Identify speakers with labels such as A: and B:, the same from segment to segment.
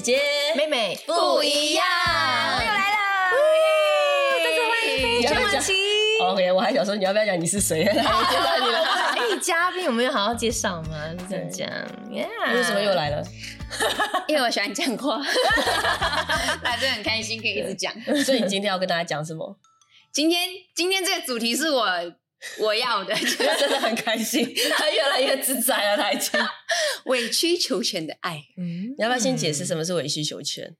A: 姐姐
B: 妹妹
A: 不一样，
B: 又来了，
A: 再次欢迎
B: 张婉琪。
A: OK，我还想说你要不要讲你是谁？还没 介绍你了，
B: 哎，嘉宾我们有好好介绍吗？是这样讲
A: 为什么又？来了？
C: 因为我喜欢讲话，来这很开心，可以一直讲。
A: 所以你今天要跟大家讲什么？
C: 今天今天这个主题是我我要的，
A: 他真的很开心，他越来越自在了，他已经。
C: 委曲求全的爱。
B: 嗯
A: 你要不要先解释什么是委曲求全？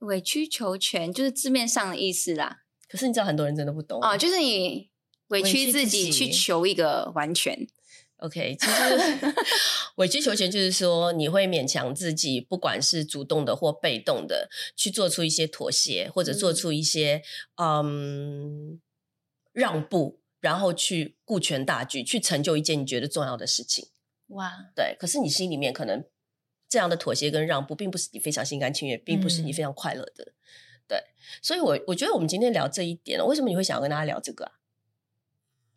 C: 委曲求全就是字面上的意思啦。
A: 可是你知道很多人真的不懂
C: 哦，就是你委屈自己
A: 委屈自己
C: 去求一个完全。
A: OK，其实 委曲求全就是说，你会勉强自己，不管是主动的或被动的，去做出一些妥协，或者做出一些嗯让步，然后去顾全大局，去成就一件你觉得重要的事情。
C: 哇，
A: 对，可是你心里面可能这样的妥协跟让步，并不是你非常心甘情愿，并不是你
B: 嗯
A: 非常快乐的。对，所以我我觉得我们今天聊这一点，为什么你会想要跟大家聊这个啊？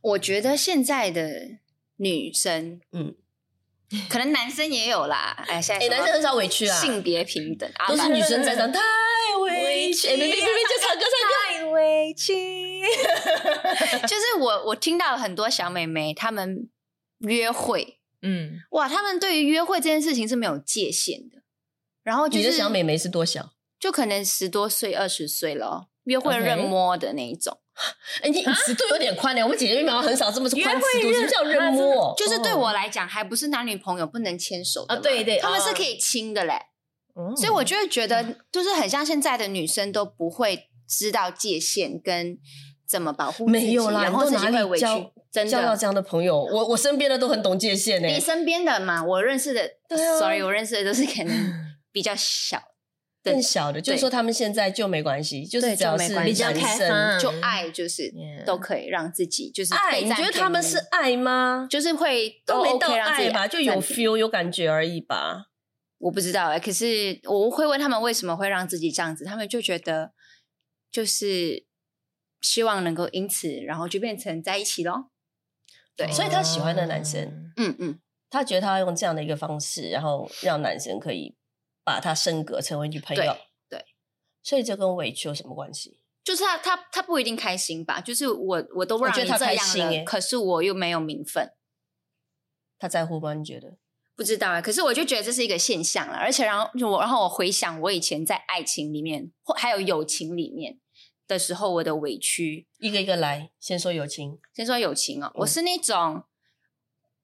C: 我觉得现在的女生，
A: 嗯，
C: 可能男生也有啦。哎，现在
A: 男生很少委屈啊，
C: 性别平等，啊
A: 都是女生在唱太委屈，哎，明明明明就唱歌唱歌。
C: 太委屈。就是我，我听到很多小妹妹她们约会，
B: 嗯，
C: 哇，他们对于约会这件事情是没有界限的。然后就是
A: 你的小美眉是多小？
C: 就可能十多岁、二十岁了哦，约会认摸的那一种。
A: 哎，你 尺度有点宽呢。我们姐姐妹妹很少这么宽尺度，什么叫认摸？
C: 就是对我来讲，还不是男女朋友不能牵手的
B: 啊对对哦
C: 他们是可以亲的嘞。
B: 哦
C: 所以我就会觉得，就是很像现在的女生都不会知道界限跟怎么保护自己，
A: 没有啦，
C: 然后自
A: 你都哪
C: 己会委屈真的。
A: 交到这样的朋友？我我身边的都很懂界限呢。
C: 你身边的嘛，我认识的、
A: 对啊
C: s o r r y 我认识的都是可能 比较小，
A: 更小的，就是说他们现在就没关系，就是
C: 对
A: 只要
C: 就是没关系
A: 男
B: 比较开
A: 生
B: 放
C: 就爱就是都可以让自己就是
A: 爱，
C: 被占
A: 你觉得他们
C: 便宜
A: 是爱吗？
C: 就是会
A: 都没
C: OK
A: 到
C: 让自己
A: 爱吧，就有
C: 占便宜
A: feel 有感觉而已吧。
C: 我不知道哎、可是我会问他们为什么会让自己这样子，他们就觉得就是希望能够因此，然后就变成在一起咯。对，
A: 所以他喜欢的男生，
C: 嗯嗯，
A: 他觉得他要用这样的一个方式，然后让男生可以把他升格成为女朋友。
C: 对对
A: 所以这跟委屈有什么关系？
C: 就是他他他不一定开心吧，就是我我都让
A: 我觉得他
C: 你这样了，
A: 开心欸
C: 可是我又没有名分，
A: 他在乎吗？你觉得？
C: 不知道啊。可是我就觉得这是一个现象了，而且然后我然后我回想我以前在爱情里面或还有友情里面的时候，我的委屈，
A: 一个一个来，先说友情。
C: 先说友情哦，我
A: 嗯
C: 是那种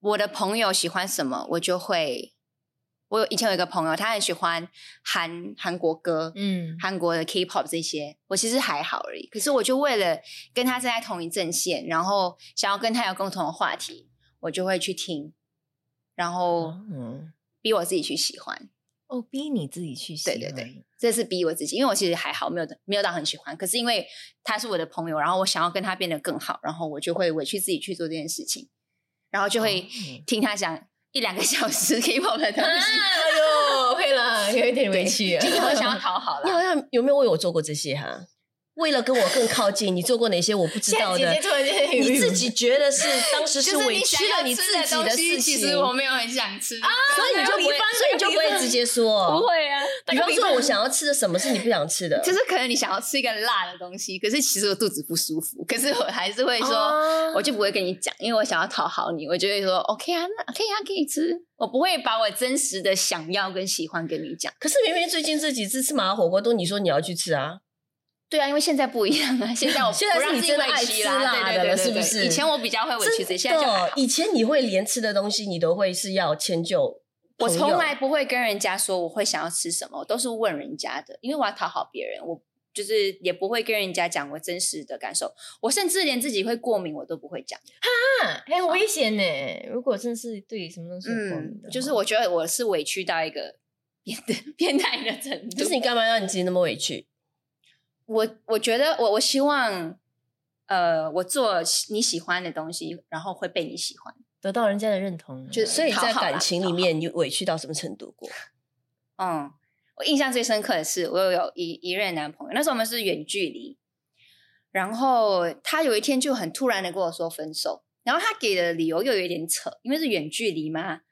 C: 我的朋友喜欢什么，我就会。我有以前有一个朋友，他很喜欢韩韩国歌，
B: 嗯，
C: 韩国的 K-pop 这些，我其实还好而已。可是我就为了跟他站在同一阵线，然后想要跟他有共同的话题，我就会去听，然后
B: 嗯，
C: 逼我自己去喜欢。
B: 哦，逼你自己去喜欢，
C: 对对对这是逼我自己，因为我其实还好，没有没有到很喜欢。可是因为他是我的朋友，然后我想要跟他变得更好，然后我就会委屈自己去做这件事情，然后就会
B: 哦
C: 听他讲一两个小时 K-pop 的东西，
B: 哎呦，会了，有一点委屈
C: 就是。我想要讨好
A: 你好。像有没有为我做过这些哈？为了跟我更靠近，你做过哪些我不知道的你自己觉得是当时
C: 是
A: 委屈了你自己的事情，
C: 其实我没有很想吃啊，
A: 所以你就不会，所以你就不会直接说，
C: 不。会啊。
A: 比方说，我想要吃的什么是你不想吃的，
C: 就是可能你想要吃一个辣的东西，可是其实我肚子不舒服，可是我还是会说，
B: 哦
C: 我就不会跟你讲，因为我想要讨好你，我就会说 OK 啊，那可以啊，可以吃，我不会把我真实的想要跟喜欢跟你讲。
A: 可是明明最近这几次吃麻辣火锅都你说你要去吃啊，
C: 对啊，因为现在不一样啊，现在我
A: 现在是你真的爱吃辣的了
C: 对对对
A: 是不是
C: 以前我比较会委屈自己，现在就
A: 以前你会连吃的东西你都会是要迁就
C: 我从来不会跟人家说我会想要吃什么，我都是问人家的，因为我要讨好别人，我就是也不会跟人家讲我真实的感受，我甚至连自己会过敏我都不会讲。
B: 哈很危险呢。如果真是对什么东西有过敏
C: 就是我觉得我是委屈到一个变的变态的程度。
A: 就是你干嘛让你自己那么委屈？
C: 我我觉得我我希望，呃，我做你喜欢的东西，然后会被你喜欢。
B: 得到人家的认同，
C: 就
A: 所以在感情里面，你委屈到什么程度过？
C: 嗯，我印象最深刻的是，我有有一一任男朋友，那时候我们是远距离，然后他有一天就很突然的跟我说分手，然后他给的理由又有一点扯，因为是远距离嘛，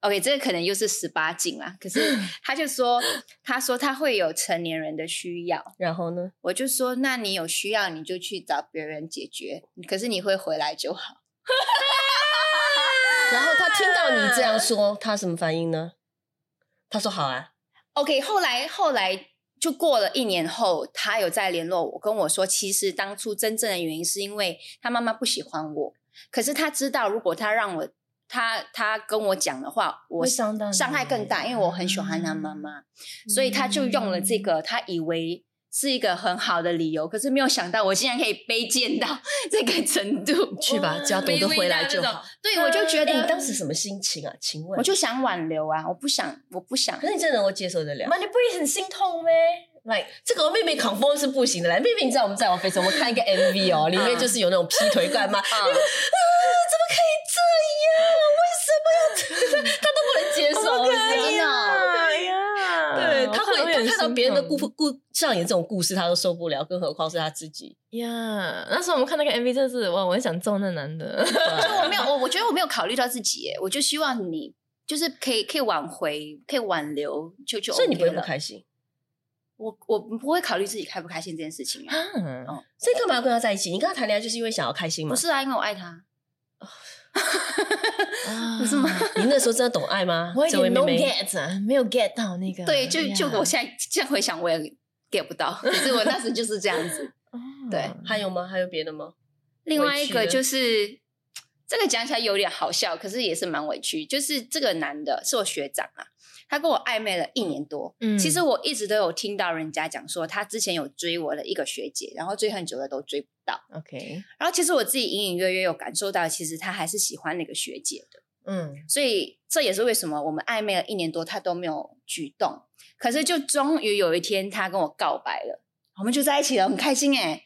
C: OK，这个可能又是十八禁啦。可是 他就说，他说他会有成年人的需要，
A: 然后呢？
C: 我就说，那你有需要你就去找别人解决，可是你会回来就好。
A: 然后他听到你这样说，他什么反应呢？他说好啊。
C: OK，后来后来就过了一年后，他有再联络我，跟我说，其实当初真正的原因是因为他妈妈不喜欢我，可是他知道如果他让我他他跟我讲的话，我
B: 会伤
C: 伤害更大，因为我很喜欢他妈妈，所以他就用了这个，他以为。是一个很好的理由，可是没有想到我竟然可以卑贱到 这个程度。
A: 去吧，只要懂得回来就好。
C: 对，我就觉
A: 哎，
C: 得
A: 你当时什么心情啊？请问，
C: 我就想挽留啊，我不想，我不想
A: 可。是你真的能够接受得了？
B: 妈，你不会很心痛咩？Like
A: 这个我妹妹扛风是不行的啦。妹妹，你知道我们在我 face 我们看一个 MV 哦，里面就是有那种劈腿干嘛？啊，
C: 啊
A: 怎么可以这样？为什么要这样？他都不能接受，
C: 可以
A: 你知道吗
C: 啊
B: 哎呀，
A: 对，他会他
B: 看
A: 到别人的故故上演这种故事，他都受不了，更何况是他自己。
B: 呀。那时候我们看那个 MV，真的是哇，我很想揍那男的。
C: 就我没有，我我觉得我没有考虑到自己耶，我就希望你就是可以可以挽回，可以挽留，就就 OK
A: 所以你不会不开心？
C: 我我不会考虑自己开不开心这件事情啊。
B: 啊
A: 所以干嘛要跟他在一起？你跟他谈恋爱就是因为想要开心吗？
C: 不是啊，因为我爱他。
B: 不
C: 是吗？
A: 你那时候真的懂爱吗
B: 我？也
A: 这位妹
B: no，get，啊没有 get 到那个。
C: 对，就就我现在这样回想，我也 get 不到。可是我那时就是这样子。
B: 哦
C: 对
A: 还有吗？还有别的吗？
C: 另外一个就是这个讲起来有点好笑，可是也是蛮委屈。就是这个男的是我学长啊，他跟我暧昧了一年多。
B: 嗯
C: 其实我一直都有听到人家讲说，他之前有追我的一个学姐，然后追很久了都追不到。
B: OK，
C: 然后其实我自己隐隐约约有感受到，其实他还是喜欢那个学姐的。
B: 嗯，
C: 所以这也是为什么我们暧昧了一年多，他都没有举动。可是就终于有一天，他跟我告白了，我们就在一起了，很开心哎。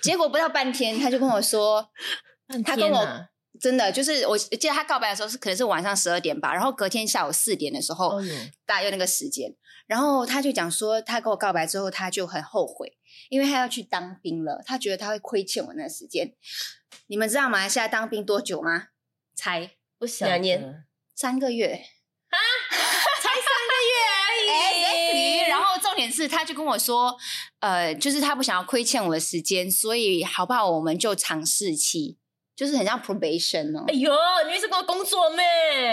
C: 结果不到半天，他就跟我说，他跟我真的就是我记得他告白的时候是可能是晚上十二点吧，然后隔天下午四点的时候，大约那个时间，然后他就讲说，他跟我告白之后，他就很后悔，因为他要去当兵了，他觉得他会亏欠我那个时间。你们知道马来西亚当兵多久吗？才
B: 不晓
A: 两年
C: 三个月啊。
B: 才三个月而已。
C: 然后重点是，他就跟我说，呃，就是他不想要亏欠我的时间，所以好不好，我们就尝试期，就是很像 probation 哦。
B: 哎呦，你们是跟我工作咩？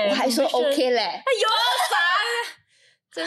C: 我还说 OK 嘞，
B: 哎呦，烦！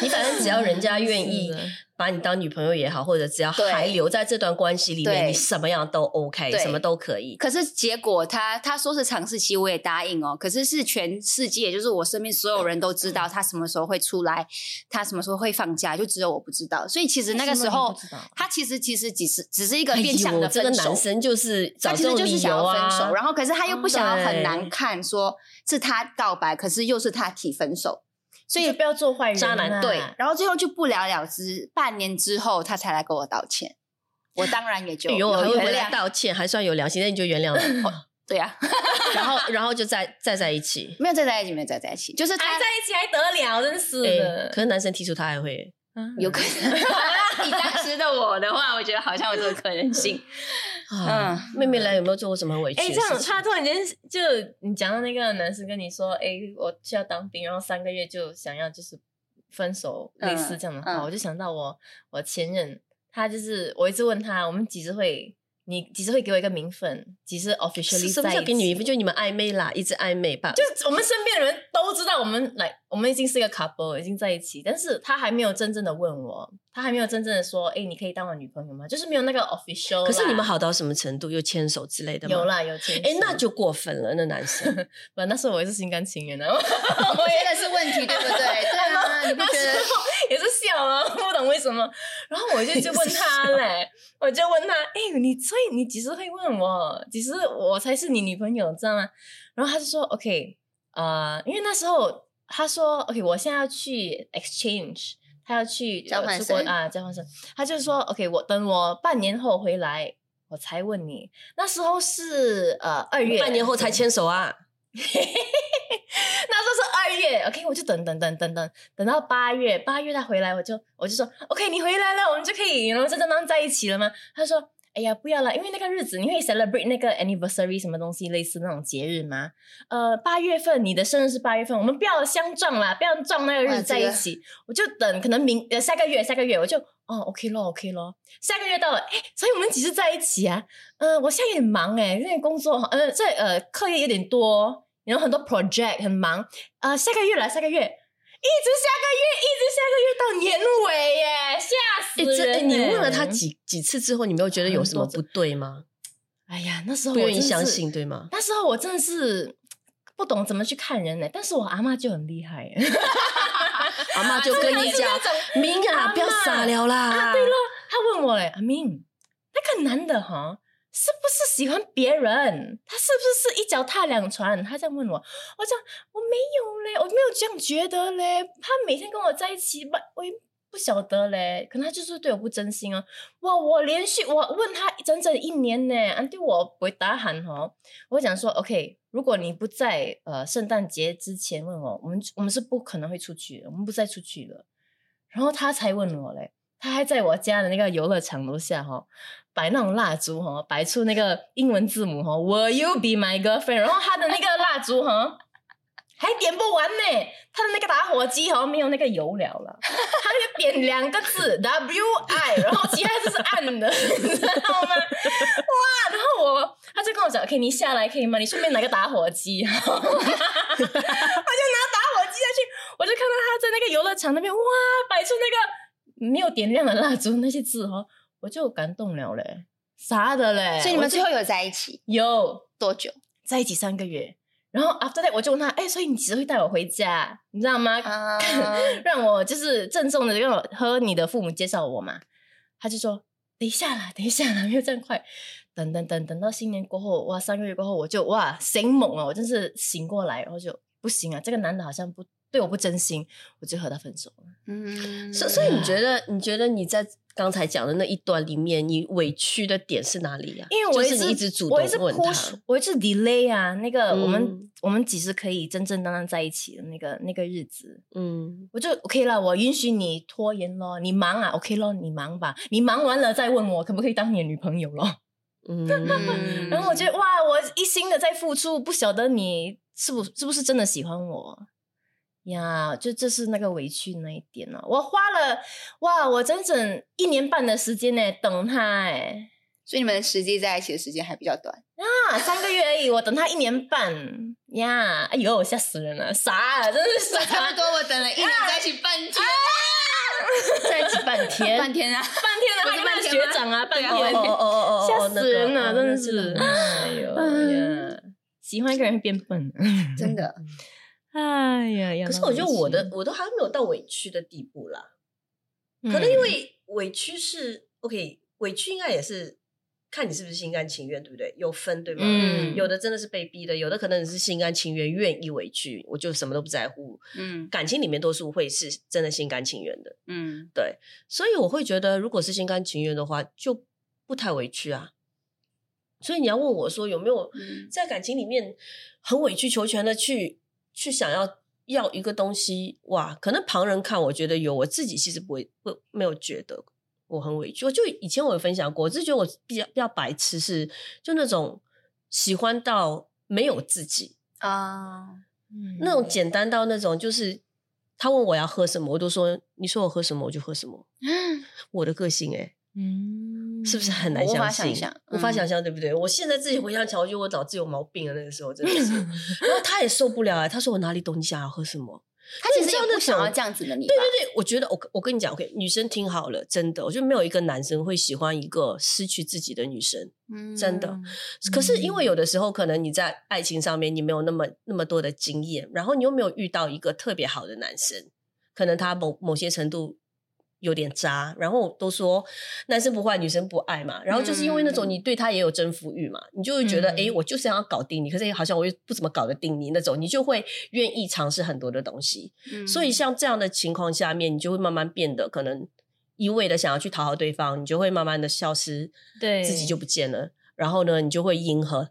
A: 你反正只要人家愿意把你当女朋友也好，或者只要还留在这段关系里面，你什么样都 OK，什么都可以。
C: 可是结果他他说是尝试期，我也答应哦。可是是全世界，就是我身边所有人都知道他什么时候会出来，他什么时候会放假，就只有我不知道。所以其实那个时候他其实其实只是只是一个
A: 哎
C: 变相的
A: 呦，这个。男生就是找
C: 他其实
A: 这种理
C: 就是想要
A: 由啊，
C: 分手，然后可是他又不想要很难看，说是他告白，可是又是他提分手，所以
B: 不要做坏人啊，
A: 渣男
C: 对，然后最后就不了了之。半年之后，他才来跟我道歉，我当然也就原谅。
A: 道歉，还算有良心，那你就原谅了，
C: 对呀、
A: 然后然后就再再在一起。
C: 没有再在一起，没有再在一起，就是他
B: 还在一起还得了，真是
A: 哎，
B: 的。
A: 可是男生提出他还会，
B: 嗯
C: 有可能。以当时的我的话，我觉得好像有这个可能性。
A: 嗯，妹妹来有没有做过什么委屈
B: 哎、这样？他突然间就你讲到那个男生跟你说，哎、我需要当兵，然后三个月就想要就是分手，
C: 嗯
B: 类似这样的话，
C: 嗯
B: 我就想到我我前任，他就是我一直问他，我们几时会，你几时会给我一个名分，几时 officially
A: 什么
B: 在一起
A: 叫给你名分？就你们暧昧啦，一直暧昧吧。
B: 就是我们身边的人都知道我们来，我们已经是一个 couple，已经在一起，但是他还没有真正的问我，他还没有真正的说，哎、你可以当我女朋友吗？就是没有那个 official。
A: 可是你们好到什么程度？有牵手之类的吗？
B: 有。啦，有牵手。
A: 哎，那就过分了，那男生。
B: 不，那时候我也是心甘情愿的，
C: 我觉得是问题，对不对？对啊，你不觉得？
B: 也是笑啊，为什么。然后我就就问他 嘞，我就问他，哎、你所以你几时会问我？几时我才是你女朋友，知道吗？然后他就说，OK，呃，因为那时候他说，OK，我现在要去 exchange，他要去
C: 交换生
B: 啊，交换生。他就说，OK，我等我半年后回来，我才问你。那时候是呃二月，
A: 半年后才牵手啊？
B: 是二月，OK，我就等等等等等等到八月，八月他回来，我就我就说 OK，你回来了，我们就可以然后真正当在一起了吗？他说哎呀，不要了，因为那个日子你会 celebrate 那个 anniversary 什么东西，类似那种节日吗？呃，八月份你的生日是八月份，我们不要相撞啦，不要撞那个日子在一起。我就等可能明呃下个月下个月我就哦 OK 咯 OK 咯，下个月到了，哎，所以我们几时在一起啊？嗯，我现在有点忙哎，因为工作呃这呃课业有点多，有很多 project 很忙啊，下个月来下个月。一直下个月，一直下个月到年尾耶，吓死人！
A: 你问了他几几次之后，你没有觉得有什么不对吗？
B: 哎呀，那时候
A: 不愿意相信，对吗？
B: 那时候我真的是不懂怎么去看人呢。但是我阿妈就很厉害，
A: 阿妈就跟你讲：“ 明啊，不要傻了啦。”
B: 对了，他问我嘞：“阿明，那个男的哈？”是不是喜欢别人？他是不是一脚踏两船？他这样问我，我讲我没有嘞，我没有这样觉得嘞。他每天跟我在一起，不，我也不晓得嘞。可能他就是对我不真心啊。哇，我连续我问他整整一年呢，啊，对我不会打喊哦。我讲说，OK，如果你不在呃圣诞节之前问我，我们我们是不可能会出去，我们不再出去了。然后他才问我嘞。他还在我家的那个游乐场楼下哈，摆那种蜡烛哈，摆出那个英文字母哈，Will you be my girlfriend？然后他的那个蜡烛哈，还点不完呢，他的那个打火机好像没有那个油了了，他就点两个字 W I，然后其他就是暗的，你知道吗？哇！然后我他就跟我讲，OK，你下来可以吗？你顺便拿个打火机，我就拿打火机下去，我就看到他在那个游乐场那边哇，摆出那个。没有点亮的蜡烛那些字哈，我就感动了嘞，啥的嘞？
C: 所以你们最后有在一起？
B: 有
C: 多久？
B: 在一起三个月。然后 after that 我就问他，哎，所以你几时会带我回家？你知道吗？让我就是郑重的让我和你的父母介绍我嘛。他就说，等一下啦，等一下啦，没有这样快。等等等等到新年过后，哇，三个月过后我就哇醒猛了，我真是醒过来，然后就不行啊，这个男的好像不。对我不真心，我就和他分手了。
A: 嗯，所所以你觉得，你觉得你在刚才讲的那一段里面，你委屈的点是哪里呀？
B: 因为我
A: 一直主动问他，
B: 我一直 delay 啊。那个我们我们几时可以真正当当在一起的那个那个日子？嗯，我就 OK 了，我允许你拖延咯，你忙啊，OK 咯，你忙吧，你忙完了再问我可不可以当你的女朋友咯。嗯，然后我觉得哇，我一心的在付出，不晓得你是不是不是真的喜欢我。呀，就这是那个委屈那一点呢。我花了哇，我整整一年半的时间呢等他哎，
C: 所以你们实际在一起的时间还比较短
B: 啊，三个月而已。我等他一年半呀，哎呦，吓死人了，傻，真是傻。
C: 差不多，我等了一年在一起半天，
B: 在一起半天，
C: 半天啊，半
B: 天了，还是半学长啊，半天，哦哦哦哦，吓死人了，真的是，哎呦呀，喜欢一个人变笨，
C: 真的。
B: 哎呀，
A: 可是我觉得我的我都还没有到委屈的地步啦。可能因为委屈是 OK，委屈应该也是看你是不是心甘情愿，对不对？有分对吗？嗯，有的真的是被逼的，有的可能你是心甘情愿，愿意委屈，我就什么都不在乎。嗯，感情里面多数会是真的心甘情愿的。嗯，对，所以我会觉得，如果是心甘情愿的话，就不太委屈啊。所以你要问我说，有没有在感情里面很委曲求全的去？去想要要一个东西哇，可能旁人看我觉得有，我自己其实不会不没有觉得我很委屈。我就以前我有分享过，我是觉得我比较比较白痴，是就那种喜欢到没有自己啊，嗯那种简单到那种就是他问我要喝什么，我都说你说我喝什么我就喝什么，我的个性哎。嗯，是不是很难
C: 想
A: 象？无法想象，对不对？我现在自己回想起来，我觉得我脑子有毛病啊！那个时候真的是，然后他也受不了啊。他说：“我哪里懂？你想要喝什么？”
C: 他其实不想要这样子的你。
A: 对对对，我觉得我我跟你讲，OK，女生听好了，真的，我觉得没有一个男生会喜欢一个失去自己的女生，嗯真的。可是因为有的时候，可能你在爱情上面你没有那么那么多的经验，然后你又没有遇到一个特别好的男生，可能他某某些程度。有点渣，然后都说男生不坏，女生不爱嘛。然后就是因为那种你对他也有征服欲嘛，你就会觉得哎，我就是要搞定你，可是好像我又不怎么搞得定你那种，你就会愿意尝试很多的东西。所以像这样的情况下面，你就会慢慢变得可能一味的想要去讨好对方，你就会慢慢的消失，
B: 对
A: 自己就不见了。然后呢，你就会迎合。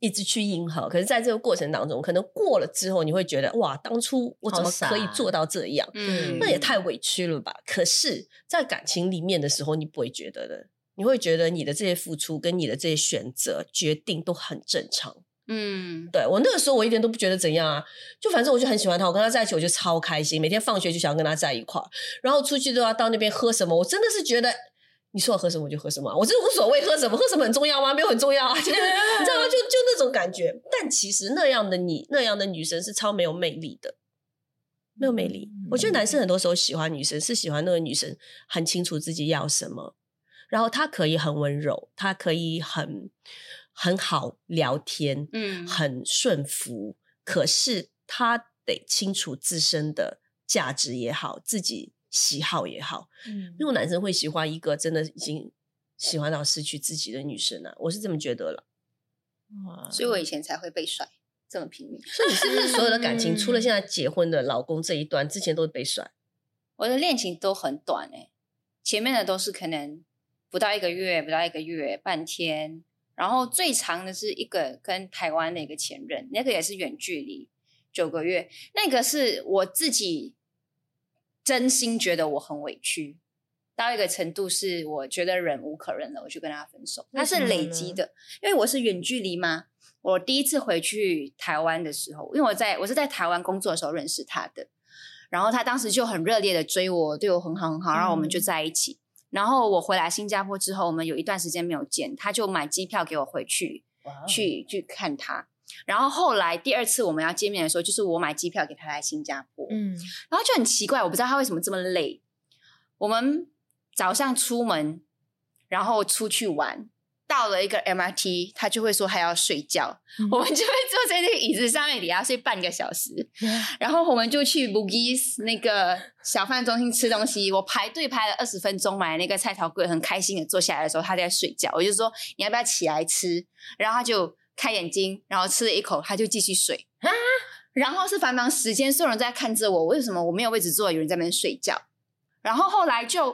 A: 一直去迎合，可是在这个过程当中，可能过了之后，你会觉得哇，当初我怎么可以做到这样？嗯，那也太委屈了吧。可是，在感情里面的时候，你不会觉得的。你会觉得你的这些付出跟你的这些选择决定都很正常。
C: 嗯，
A: 对我那个时候，我一点都不觉得怎样啊，就反正我就很喜欢他，我跟他在一起我就超开心，每天放学就想要跟他在一块儿，然后出去都要到那边喝什么，我真的是觉得。你说我喝什么我就喝什么啊，我真的无所谓喝什么，喝什么很重要吗？没有很重要啊，就是你知道吗？就就那种感觉。但其实那样的你，那样的女生是超没有魅力的，没有魅力。我觉得男生很多时候喜欢女生，是喜欢那个女生很清楚自己要什么，然后她可以很温柔，她可以很很好聊天，
C: 嗯
A: 很顺服，可是她得清楚自身的价值也好，自己喜好也好。
B: 嗯
A: 没有男生会喜欢一个真的已经喜欢到失去自己的女生啊，我是这么觉得了。
B: 哇
C: 所以我以前才会被甩这么拼命。
A: 所以你是不是所有的感情，除了
B: 嗯
A: 现在结婚的老公这一段，之前都是被甩？
C: 我的恋情都很短诶、前面的都是可能不到一个月，不到一个月，半天，然后最长的是一个跟台湾的一个前任，那个也是远距离，九个月，那个是我自己真心觉得我很委屈。到一个程度，是我觉得忍无可忍了，我就跟他分手。
B: 为
C: 它是累积的，因为我是远距离嘛。我第一次回去台湾的时候，因为我在我是在台湾工作的时候认识他的，然后他当时就很热烈的追我，对我很好很好，然后我们就
B: 嗯
C: 在一起。然后我回来新加坡之后，我们有一段时间没有见，他就买机票给我回去去去看他。然后后来第二次我们要见面的时候，就是我买机票给他来新加坡，
B: 嗯
C: 然后就很奇怪，我不知道他为什么这么累。我们早上出门，然后出去玩，到了一个 MRT，他就会说他要睡觉，
B: 嗯
C: 我们就会坐在那个椅子上面，底下睡半个小时。然后我们就去 Bugis 那个小贩中心吃东西，我排队排了二十分钟，买那个菜头粿，很开心的坐下来的时候，他在睡觉，我就说你要不要起来吃？然后他就开眼睛，然后吃了一口，他就继续睡。
B: 啊
C: 然后是繁忙时间，所有人在看着我，为什么我没有位置坐，有人在那边睡觉？然后后来就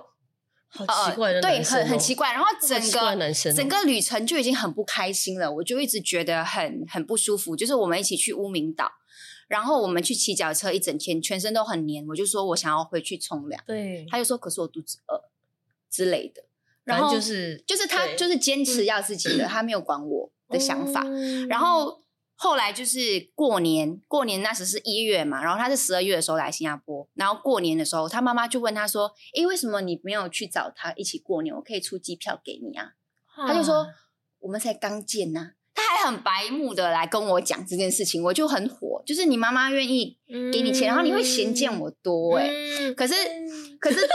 A: 好奇怪的
C: 呃、对，很很奇怪。然后整个
A: 哦
C: 整个旅程就已经很不开心了，我就一直觉得很很不舒服。就是我们一起去乌名岛，然后我们去骑脚车一整天，全身都很黏。我就说我想要回去冲凉，
B: 对，
C: 他就说可是我肚子饿之类的。然
A: 反
C: 后
A: 就是
C: 就是他就是坚持要自己的，他没有管我的想法。
B: 嗯
C: 然后后来就是过年，过年那时是一月嘛，然后他是十二月的时候来新加坡，然后过年的时候，他妈妈就问他说：“诶，为什么你没有去找他一起过年？我可以出机票给你啊。”他就说：“我们才刚见呐、他还很白目的来跟我讲这件事情，我就很火，就是你妈妈愿意给你钱，然后你会嫌见我多诶，
B: 嗯
C: 可是可是最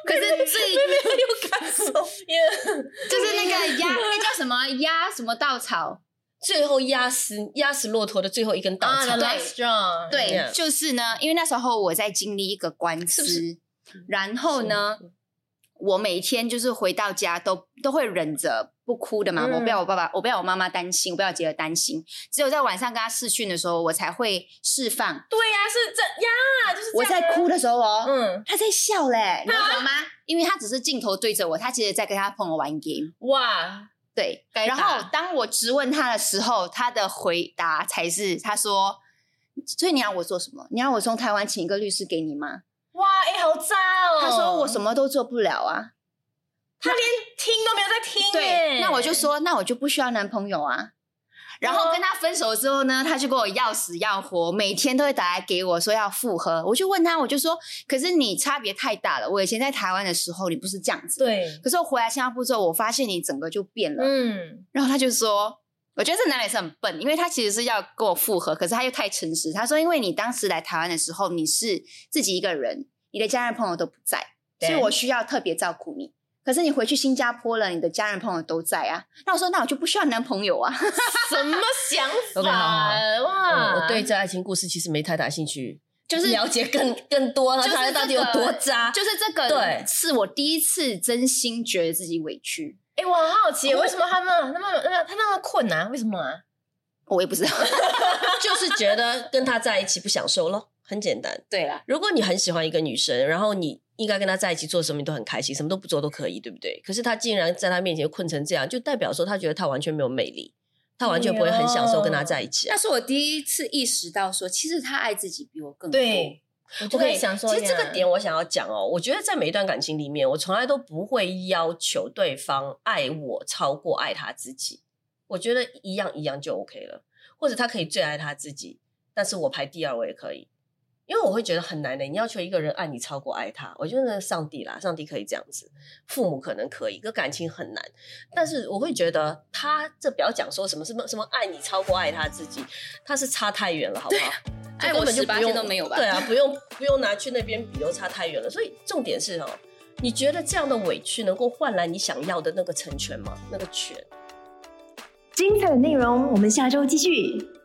C: 可是最没
B: 有感受，
C: 就是那个压那叫什么压什么稻草，
A: 最后压死压死骆驼的最后一根稻
B: 啊
A: 草。
C: 对。就是呢，因为那时候我在经历一个官司，然后呢，我每天就是回到家都都会忍着不哭的嘛，
B: 嗯
C: 我不要我爸爸，我不要我妈妈担心，我不要杰儿担心，只有在晚上跟他视讯的时候，我才会释放。
B: 对呀，是这呀，就是
C: 我在哭的时候哦，
B: 嗯，
C: 他在笑嘞，你知道吗？因为他只是镜头对着我，他其实在跟他朋友玩 game。
B: 哇，
C: 对，然后当我质问他的时候，他的回答才是他说：“所以你要我做什么？你要我从台湾请一个律师给你吗
B: 哇，哎，好渣？”哦！
C: 他说：“我什么都做不了啊。
B: 他连听都没有在听”
C: 对，
B: 耶
C: 那我就说：“那我就不需要男朋友啊。”然后跟他分手之后呢，他就跟我要死要活，每天都会打来给我说要复合。我就问他，我就说：“可是你差别太大了。我以前在台湾的时候，你不是这样子。
B: 对，
C: 可是我回来新加坡之后，我发现你整个就变了。
B: 嗯，
C: 然后他就说，我觉得这男的也是很笨，因为他其实是要跟我复合，可是他又太诚实。他说，因为你当时来台湾的时候，你是自己一个人，你的家人朋友都不在，所以我需要特别照顾你。可是你回去新加坡了，你的家人朋友都在啊。那我说，那我就不需要男朋友啊。
B: 什么想
A: OK，好好
B: 法？
A: 嗯
B: 哇，
A: 我对这爱情故事其实没太大兴趣，
C: 就是
A: 了解更更多，
C: 就是
A: 他到底有多渣。
C: 就是这个，
A: 对
C: 是我第一次真心觉得自己委屈。
B: 哎，我很好奇，为什么他们那么那么他那么困难？为什么啊？
C: 我也不知道。
A: 就是觉得跟他在一起不享受咯，很简单。
C: 对啦，
A: 如果你很喜欢一个女生，然后你应该跟她在一起做什么你都很开心，什么都不做都可以，对不对？可是他竟然在他面前困成这样，就代表说他觉得他完全没有魅力，他完全不会很享受跟他在一起啊
C: 那。是我第一次意识到说，其实他爱自己比我更多。
B: 对，我就在想说，
A: 其实这个点我想要讲哦，我觉得在每一段感情里面，我从来都不会要求对方爱我超过爱他自己。我觉得一样一样就 OK 了，或者他可以最爱他自己，但是我排第二我也可以，因为我会觉得很难的。你要求一个人爱你超过爱他，我觉得上帝啦，上帝可以这样子，父母可能可以，可感情很难。但是我会觉得他这不要讲说什么什么什么爱你超过爱他自己，他是差太远了，好不好？这
C: 爱我18
A: 根本就不用
C: 都没有吧
A: 对啊，不用不用拿去那边比，都差太远了。所以重点是哦，你觉得这样的委屈能够换来你想要的那个成全吗？那个权？
D: 精彩的内容，我们下周继续。